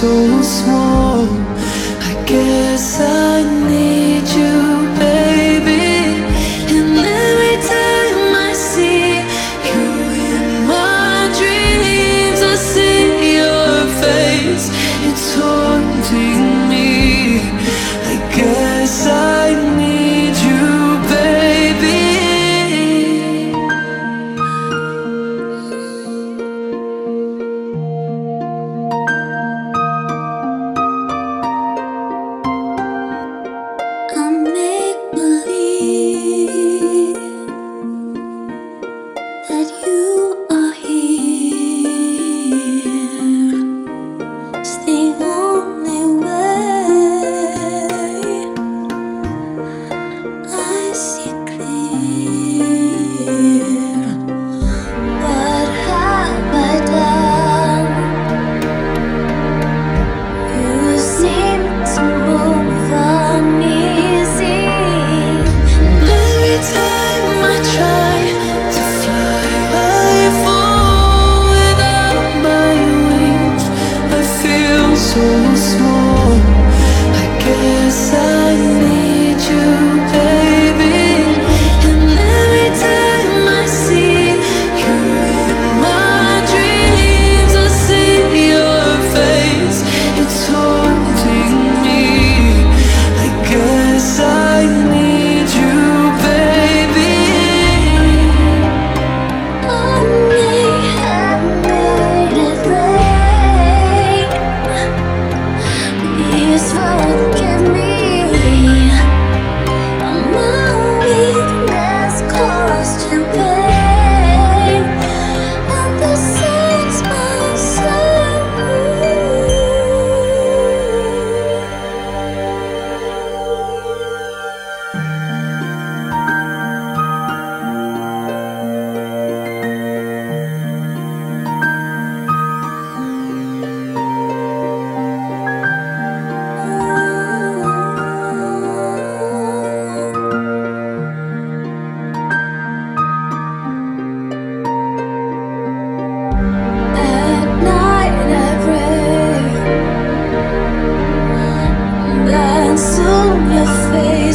so small. I guess I need you, baby. And every time I see you in my dreams, I see your face. It's haunting. so small.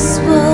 this world.